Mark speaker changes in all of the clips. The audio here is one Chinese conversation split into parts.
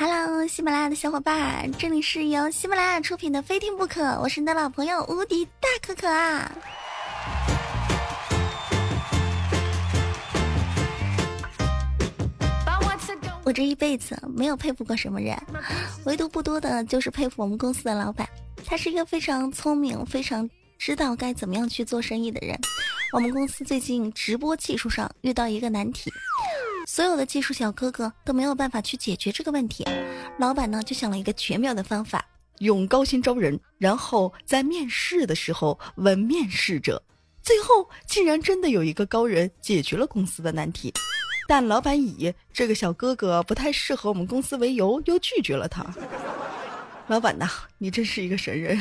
Speaker 1: Hello，喜马拉雅的小伙伴，这里是由喜马拉雅出品的《非听不可》，我是你的老朋友无敌大可可啊！我这一辈子没有佩服过什么人，唯独不多的就是佩服我们公司的老板，他是一个非常聪明、非常知道该怎么样去做生意的人。我们公司最近直播技术上遇到一个难题。所有的技术小哥哥都没有办法去解决这个问题，老板呢就想了一个绝妙的方法，
Speaker 2: 用高薪招人，然后在面试的时候问面试者，最后竟然真的有一个高人解决了公司的难题，但老板以这个小哥哥不太适合我们公司为由，又拒绝了他。老板呐，你真是一个神人。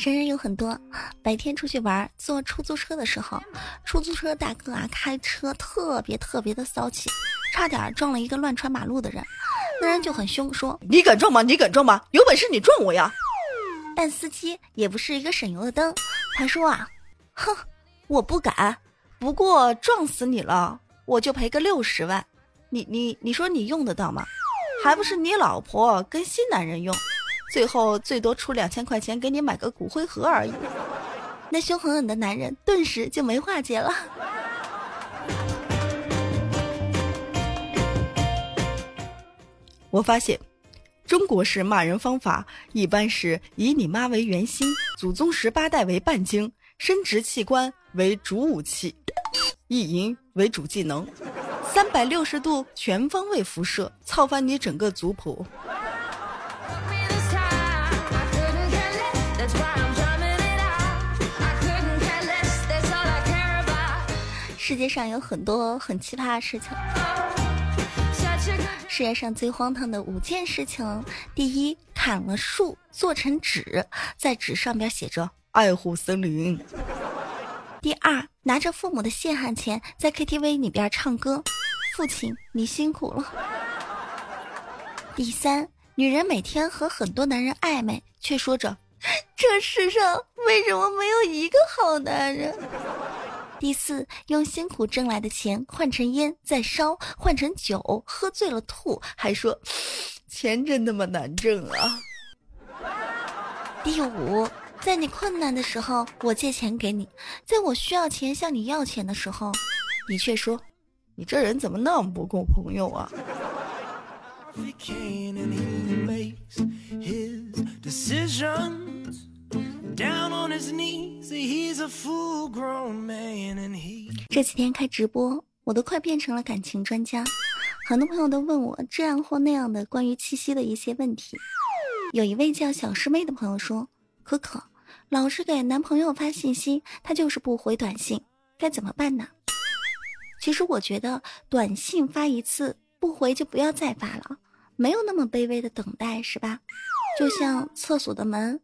Speaker 1: 神人有很多，白天出去玩，坐出租车的时候，出租车大哥啊开车特别特别的骚气，差点撞了一个乱穿马路的人。那人就很凶，说：“
Speaker 2: 你敢撞吗？你敢撞吗？有本事你撞我呀！”
Speaker 1: 但司机也不是一个省油的灯，他说啊：“哼，我不敢，不过撞死你了，我就赔个六十万。你你你说你用得到吗？还不是你老婆跟新男人用。”最后最多出两千块钱给你买个骨灰盒而已，那凶狠狠的男人顿时就没话接了。
Speaker 2: 我发现，中国式骂人方法一般是以你妈为圆心，祖宗十八代为半径，生殖器官为主武器，意淫为主技能，三百六十度全方位辐射，操翻你整个族谱。
Speaker 1: 世界上有很多很奇葩的事情。世界上最荒唐的五件事情：第一，砍了树做成纸，在纸上边写着“
Speaker 2: 爱护森林”；
Speaker 1: 第二，拿着父母的血汗钱在 KTV 里边唱歌，“父亲你辛苦了”；第三，女人每天和很多男人暧昧，却说着“这世上为什么没有一个好男人”。第四，用辛苦挣来的钱换成烟再烧，换成酒喝醉了吐，还说
Speaker 2: 钱真他妈难挣啊！
Speaker 1: 第五，在你困难的时候我借钱给你，在我需要钱向你要钱的时候，你却说
Speaker 2: 你这人怎么那么不够朋友啊？
Speaker 1: 这几天开直播，我都快变成了感情专家。很多朋友都问我这样或那样的关于七夕的一些问题。有一位叫小师妹的朋友说：“可可，老是给男朋友发信息，他就是不回短信，该怎么办呢？”其实我觉得，短信发一次不回就不要再发了，没有那么卑微的等待，是吧？就像厕所的门。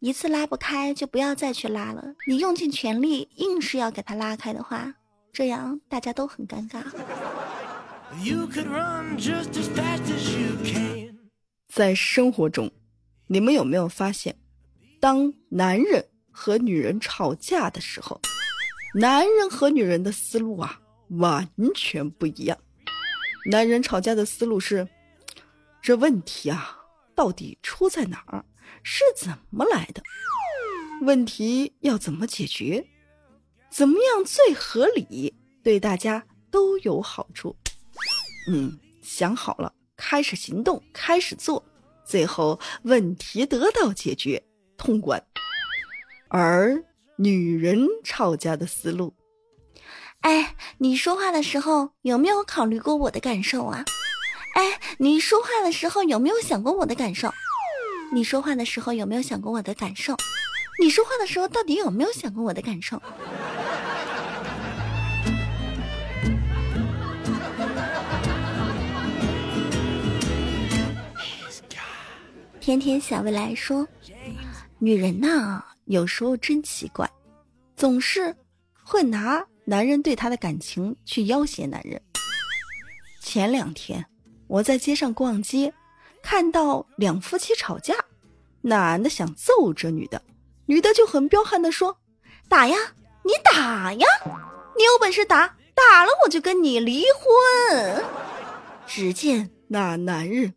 Speaker 1: 一次拉不开就不要再去拉了。你用尽全力硬是要给他拉开的话，这样大家都很尴尬。
Speaker 2: 在生活中，你们有没有发现，当男人和女人吵架的时候，男人和女人的思路啊完全不一样。男人吵架的思路是：这问题啊到底出在哪儿？是怎么来的？问题要怎么解决？怎么样最合理，对大家都有好处？嗯，想好了，开始行动，开始做，最后问题得到解决，通关。而女人吵架的思路，
Speaker 1: 哎，你说话的时候有没有考虑过我的感受啊？哎，你说话的时候有没有想过我的感受？你说话的时候有没有想过我的感受？你说话的时候到底有没有想过我的感受？天天小未来说，女人呐，有时候真奇怪，总是会拿男人对她的感情去要挟男人。前两天我在街上逛街。看到两夫妻吵架，男的想揍这女的，女的就很彪悍的说：“打呀，你打呀，你有本事打，打打了我就跟你离婚。
Speaker 2: 只见那男人，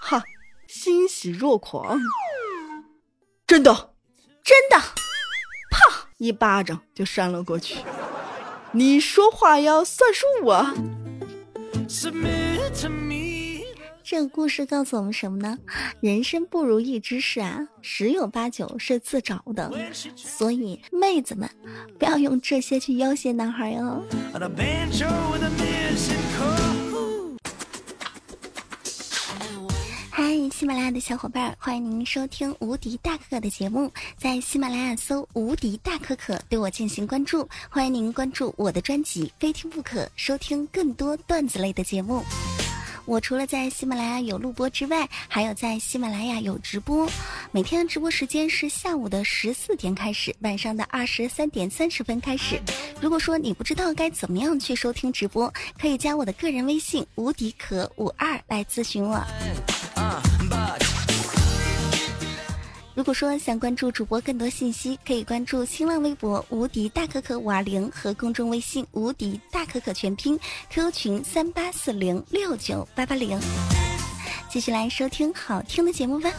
Speaker 2: 哈，欣喜若狂，真的，
Speaker 1: 真的，
Speaker 2: 啪，一巴掌就扇了过去。你说话要算数啊！
Speaker 1: 这个故事告诉我们什么呢？人生不如意之事啊，十有八九是自找的。所以妹子们，不要用这些去要挟男孩哟。嗨，喜马拉雅的小伙伴，欢迎您收听无敌大可可的节目，在喜马拉雅搜“无敌大可可”对我进行关注。欢迎您关注我的专辑《非听不可》，收听更多段子类的节目。我除了在喜马拉雅有录播之外，还有在喜马拉雅有直播。每天的直播时间是下午的十四点开始，晚上的二十三点三十分开始。如果说你不知道该怎么样去收听直播，可以加我的个人微信“无敌可五二”来咨询我。如果说想关注主播更多信息，可以关注新浪微博“无敌大可可五二零”和公众微信“无敌大可可全拼 ”，QQ 群三八四零六九八八零。继续来收听好听的节目吧。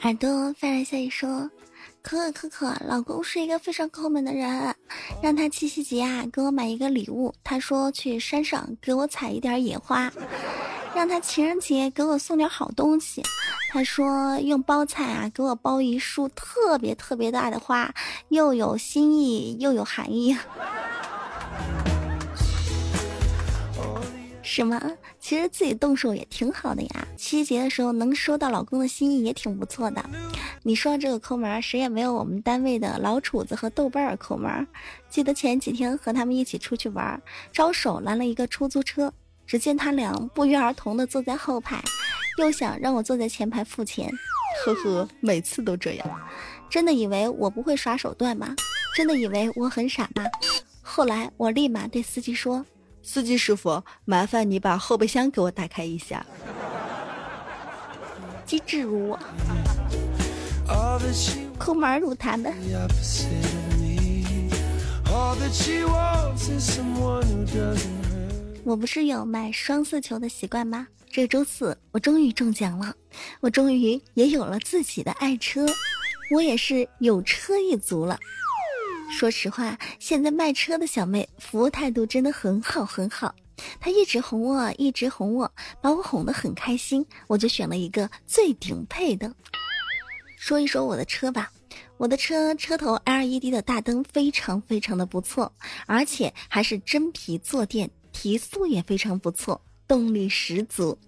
Speaker 1: 耳朵发来消息说。可可可可，老公是一个非常抠门的人，让他七夕节啊给我买一个礼物。他说去山上给我采一点野花，让他情人节给我送点好东西。他说用包菜啊给我包一束特别特别大的花，又有心意又有含义。什么？其实自己动手也挺好的呀。七夕节的时候能收到老公的心意也挺不错的。你说这个抠门，谁也没有我们单位的老楚子和豆瓣儿抠门。记得前几天和他们一起出去玩，招手拦了一个出租车，只见他俩不约而同的坐在后排，又想让我坐在前排付钱。
Speaker 2: 呵呵，每次都这样。
Speaker 1: 真的以为我不会耍手段吗？真的以为我很傻吗？后来我立马对司机说。
Speaker 2: 司机师傅，麻烦你把后备箱给我打开一下。
Speaker 1: 机智如我，抠门如他们。我不是有买双色球的习惯吗？这周四我终于中奖了，我终于也有了自己的爱车，我也是有车一族了。说实话，现在卖车的小妹服务态度真的很好很好，她一直哄我，一直哄我，把我哄得很开心，我就选了一个最顶配的。说一说我的车吧，我的车车头 LED 的大灯非常非常的不错，而且还是真皮坐垫，提速也非常不错，动力十足。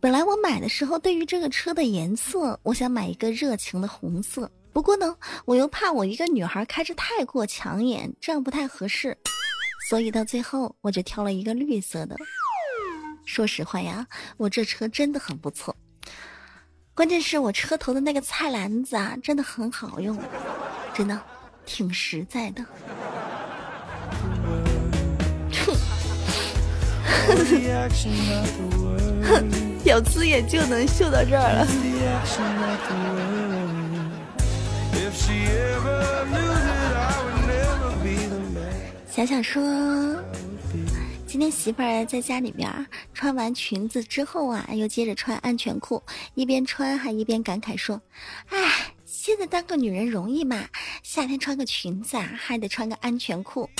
Speaker 1: 本来我买的时候，对于这个车的颜色，我想买一个热情的红色。不过呢，我又怕我一个女孩开着太过抢眼，这样不太合适，所以到最后我就挑了一个绿色的。说实话呀，我这车真的很不错，关键是我车头的那个菜篮子啊，真的很好用，真的挺实在的。哼，小资也就能秀到这儿了。想想说，今天媳妇儿在家里边穿完裙子之后啊，又接着穿安全裤，一边穿还一边感慨说：“哎，现在当个女人容易吗？夏天穿个裙子啊，还得穿个安全裤。”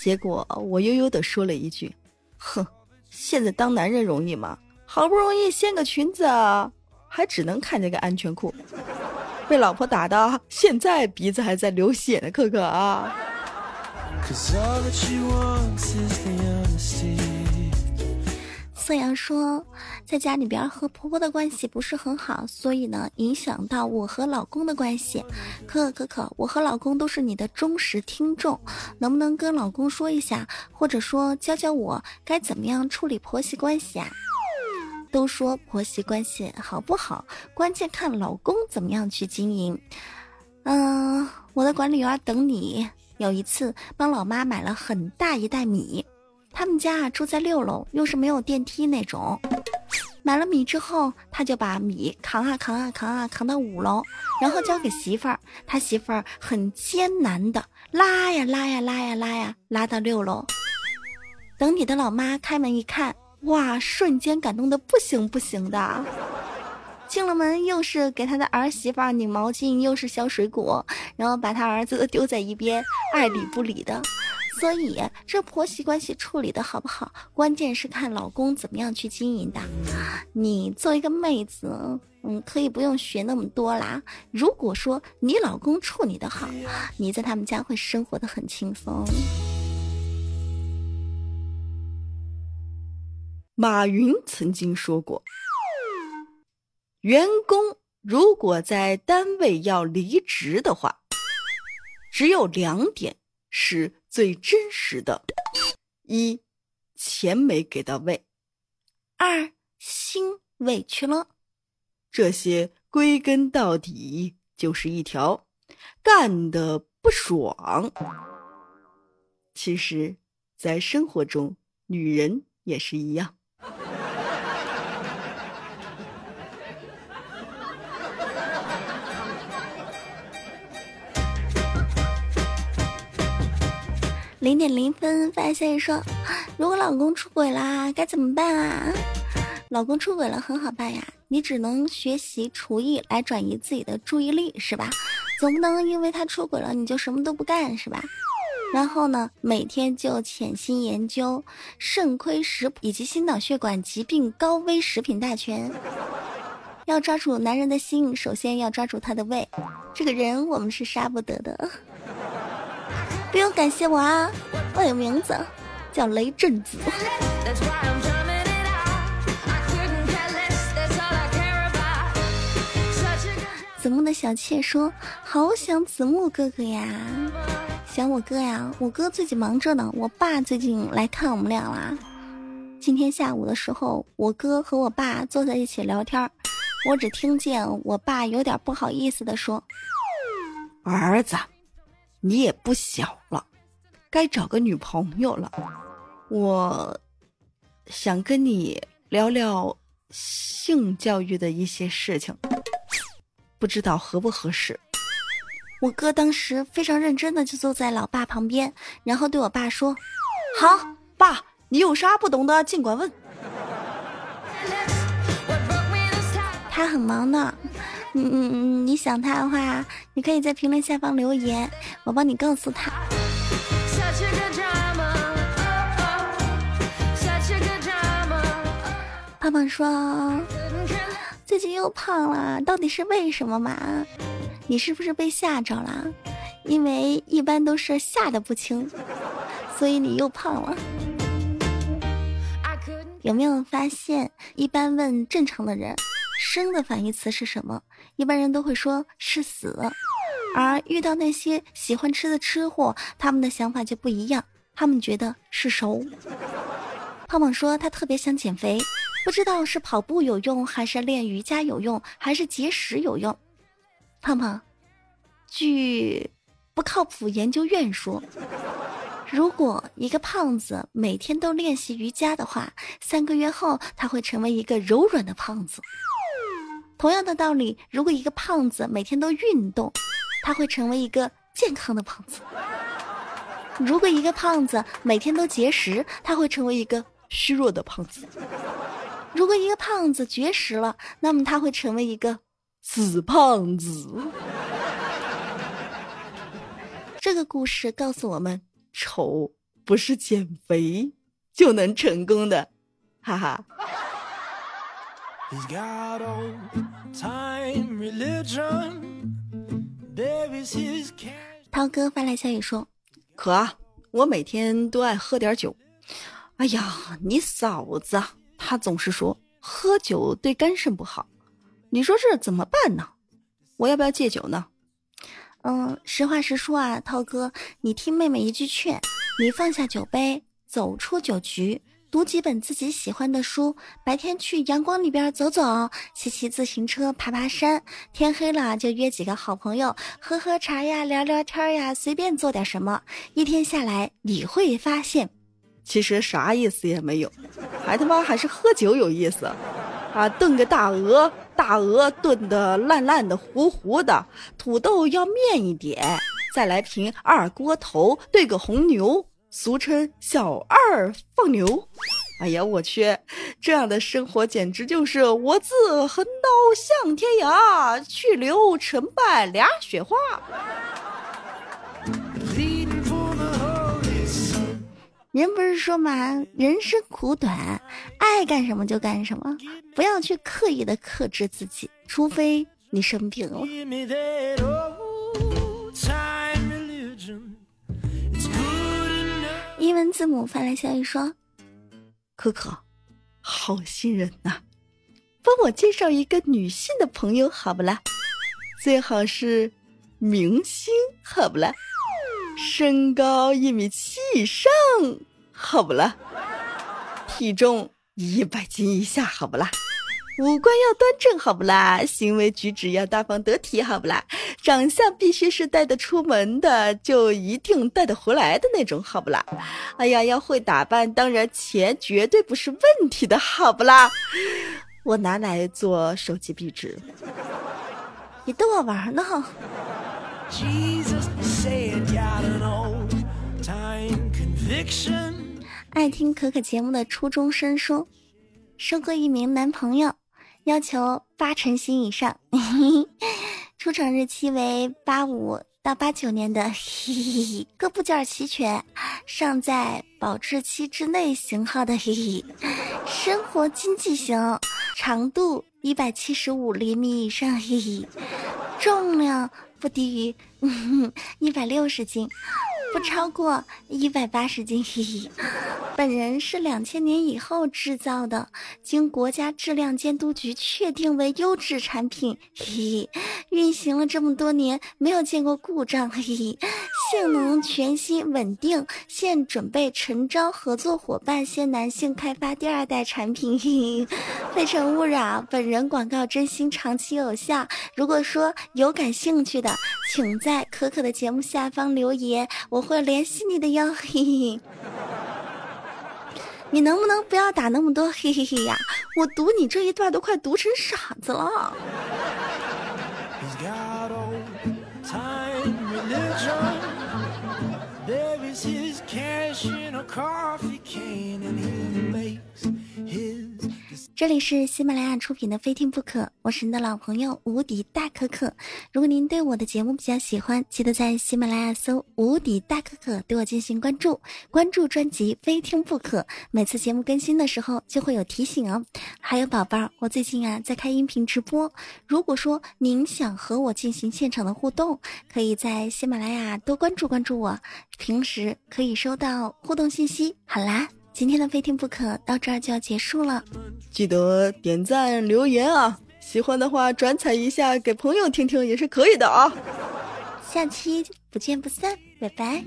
Speaker 2: 结果我悠悠的说了一句：“哼，现在当男人容易吗？好不容易掀个裙子，啊还只能看见个安全裤，被老婆打的，现在鼻子还在流血呢，可可啊。”
Speaker 1: 色阳说，在家里边和婆婆的关系不是很好，所以呢，影响到我和老公的关系。可可可，我和老公都是你的忠实听众，能不能跟老公说一下，或者说教教我该怎么样处理婆媳关系啊？都说婆媳关系好不好，关键看老公怎么样去经营。嗯，我的管理员等你。有一次帮老妈买了很大一袋米，他们家啊住在六楼，又是没有电梯那种。买了米之后，他就把米扛啊扛啊扛啊扛到五楼，然后交给媳妇儿。他媳妇儿很艰难的拉呀拉呀拉呀拉呀拉到六楼。等你的老妈开门一看，哇，瞬间感动的不行不行的。进了门，又是给他的儿媳妇拧毛巾，又是削水果，然后把他儿子丢在一边，爱理不理的。所以，这婆媳关系处理的好不好，关键是看老公怎么样去经营的。你作为一个妹子，嗯，可以不用学那么多啦。如果说你老公处理的好，你在他们家会生活的很轻松。
Speaker 2: 马云曾经说过。员工如果在单位要离职的话，只有两点是最真实的：一，钱没给到位；
Speaker 1: 二，心委屈了。
Speaker 2: 这些归根到底就是一条干的不爽。其实，在生活中，女人也是一样。
Speaker 1: 零点零分发现说：“ 如果老公出轨啦，该怎么办啊？”老公出轨了很好办呀，你只能学习厨艺来转移自己的注意力，是吧？总不能因为他出轨了你就什么都不干，是吧？然后呢，每天就潜心研究肾亏食以及心脑血管疾病高危食品大全。要抓住男人的心，首先要抓住他的胃。这个人我们是杀不得的。不用感谢我啊，我有名字，叫雷震子。子木的小妾说：“好想子木哥哥呀，想我哥呀，我哥最近忙着呢。我爸最近来看我们俩啦。今天下午的时候，我哥和我爸坐在一起聊天，我只听见我爸有点不好意思的说：‘
Speaker 2: 儿子。’”你也不小了，该找个女朋友了。我想跟你聊聊性教育的一些事情，不知道合不合适。
Speaker 1: 我哥当时非常认真的就坐在老爸旁边，然后对我爸说：“好，爸，你有啥不懂的尽管问。”他很忙呢。嗯嗯嗯，你想他的话，你可以在评论下方留言，我帮你告诉他。胖胖说，最近又胖了，到底是为什么嘛？你是不是被吓着了？因为一般都是吓得不轻，所以你又胖了。有没有发现，一般问正常的人？生的反义词是什么？一般人都会说是死，而遇到那些喜欢吃的吃货，他们的想法就不一样，他们觉得是熟。胖胖说他特别想减肥，不知道是跑步有用，还是练瑜伽有用，还是节食有用。胖胖，据不靠谱研究院说。如果一个胖子每天都练习瑜伽的话，三个月后他会成为一个柔软的胖子。同样的道理，如果一个胖子每天都运动，他会成为一个健康的胖子；如果一个胖子每天都节食，他会成为一个虚弱的胖子；如果一个胖子绝食了，那么他会成为一个死胖子。这个故事告诉我们。
Speaker 2: 丑不是减肥就能成功的，哈哈。
Speaker 1: 涛哥发来消息说：“
Speaker 2: 可啊，我每天都爱喝点酒。哎呀，你嫂子她总是说喝酒对肝肾不好，你说这怎么办呢？我要不要戒酒呢？”
Speaker 1: 嗯，实话实说啊，涛哥，你听妹妹一句劝，你放下酒杯，走出酒局，读几本自己喜欢的书，白天去阳光里边走走，骑骑自行车，爬爬山，天黑了就约几个好朋友喝喝茶呀，聊聊天呀，随便做点什么，一天下来你会发现，
Speaker 2: 其实啥意思也没有，还他妈还是喝酒有意思。啊，炖个大鹅，大鹅炖的烂烂的、糊糊的，土豆要面一点，再来瓶二锅头，兑个红牛，俗称小二放牛。哎呀，我去，这样的生活简直就是我自横刀向天涯，去留成败俩雪花。
Speaker 1: 人不是说嘛，人生苦短，爱干什么就干什么，不要去刻意的克制自己，除非你生病了。英文字母发来消息说：“
Speaker 2: 可可，好心人呐，帮我介绍一个女性的朋友好不啦？最好是明星好不啦？”身高一米七以上，好不啦？体重一百斤以下，好不啦？五官要端正，好不啦？行为举止要大方得体，好不啦？长相必须是带得出门的，就一定带得回来的那种，好不啦？哎呀，要会打扮，当然钱绝对不是问题的，好不啦？我拿来做手机壁纸，
Speaker 1: 你逗我玩呢？爱听可可节目的初中生说：“收获一名男朋友，要求八成新以上，出厂日期为八五到八九年的，各部件齐全，尚在保质期之内型号的，生活经济型，长度一百七十五厘米以上，重量。”不低于一百六十斤，不超过一百八十斤。本人是两千年以后制造的，经国家质量监督局确定为优质产品。运行了这么多年，没有见过故障。性能全新稳定，现准备诚招合作伙伴，先男性开发第二代产品，非诚勿扰。本人广告真心，长期有效。如果说有感兴趣的，请在可可的节目下方留言，我会联系你的哟。嘿嘿，你能不能不要打那么多嘿嘿嘿呀？我读你这一段都快读成傻子了。his cash in a coffee can and he makes his 这里是喜马拉雅出品的《非听不可》，我是你的老朋友无敌大可可。如果您对我的节目比较喜欢，记得在喜马拉雅搜“无敌大可可”对我进行关注，关注专辑《非听不可》，每次节目更新的时候就会有提醒哦。还有宝贝儿，我最近啊在开音频直播，如果说您想和我进行现场的互动，可以在喜马拉雅多关注关注我，平时可以收到互动信息。好啦。今天的非听不可到这儿就要结束了，
Speaker 2: 记得点赞留言啊！喜欢的话转采一下给朋友听听也是可以的啊！
Speaker 1: 下期不见不散，拜拜。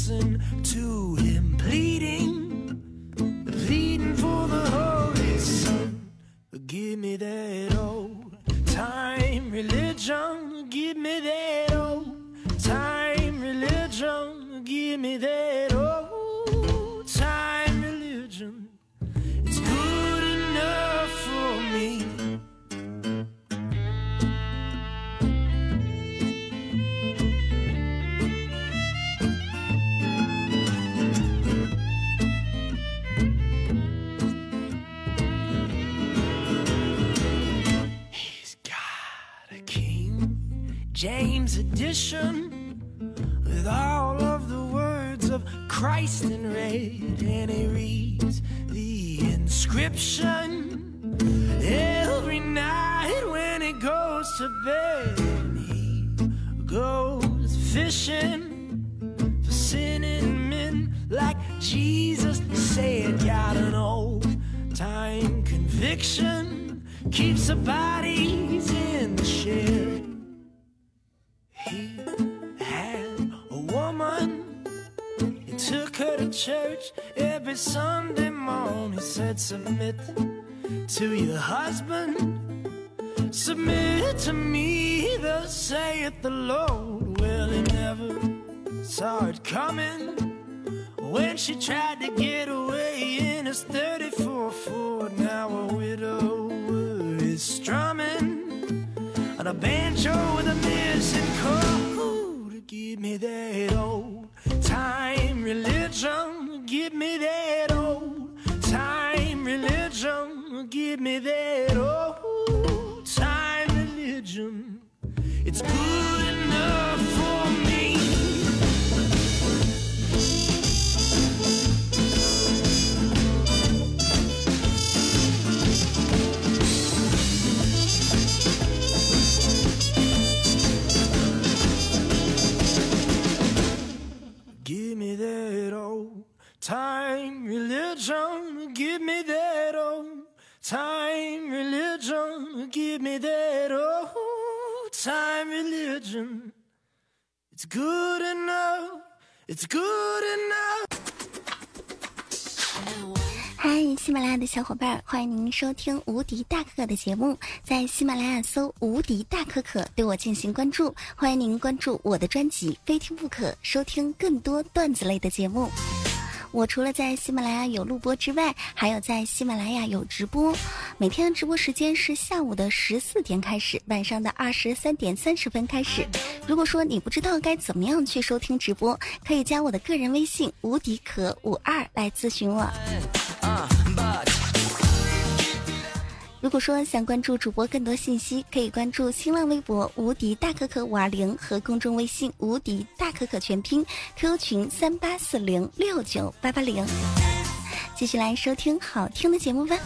Speaker 1: time James edition with all of the words of Christ in red, and he reads the inscription every night when he goes to bed. He goes fishing for sinning men like Jesus said. Got an old time conviction, keeps the bodies in the shed. Church every Sunday morning. Said, Submit to your husband. Submit to me, thus saith the Lord. Well, he never saw it coming.
Speaker 3: When she tried to get away in his 34 Ford, now a widower is strumming on a banjo with a missing chord. Give me that old time religion. Give me that old time religion. Give me that old time religion. It's good enough for me. Give me that old time religion. It's good enough. It's good enough.
Speaker 1: 嗨，喜马拉雅的小伙伴，欢迎您收听无敌大可可的节目，在喜马拉雅搜“无敌大可可”对我进行关注，欢迎您关注我的专辑《非听不可》，收听更多段子类的节目。我除了在喜马拉雅有录播之外，还有在喜马拉雅有直播。每天的直播时间是下午的十四点开始，晚上的二十三点三十分开始。如果说你不知道该怎么样去收听直播，可以加我的个人微信“无敌可五二”来咨询我。如果说想关注主播更多信息，可以关注新浪微博“无敌大可可五二零”和公众微信“无敌大可可全拼 ”，QQ 群三八四零六九八八零。继续来收听好听的节目吧。